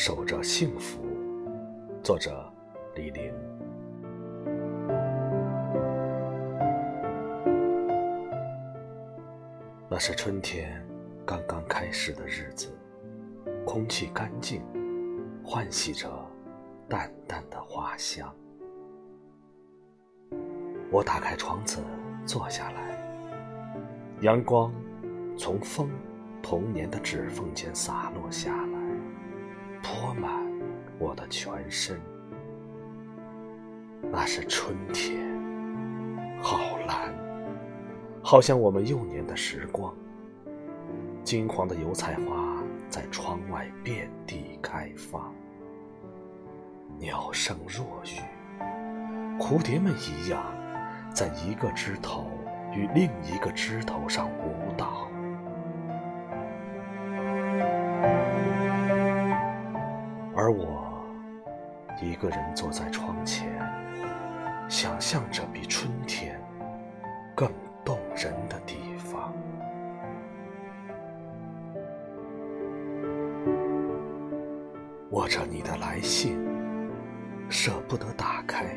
守着幸福，作者李玲。那是春天刚刚开始的日子，空气干净，欢喜着淡淡的花香。我打开窗子坐下来，阳光从风童年的指缝间洒落下来，泼满我的全身。那是春天，好蓝，好像我们幼年的时光。金黄的油菜花在窗外遍地开放，鸟声若雨，蝴蝶们一样。在一个枝头与另一个枝头上舞而我一个人坐在窗前，想象着比春天更动人的地方。握着你的来信，舍不得打开。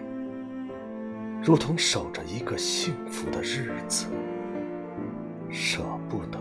如同守着一个幸福的日子，舍不得。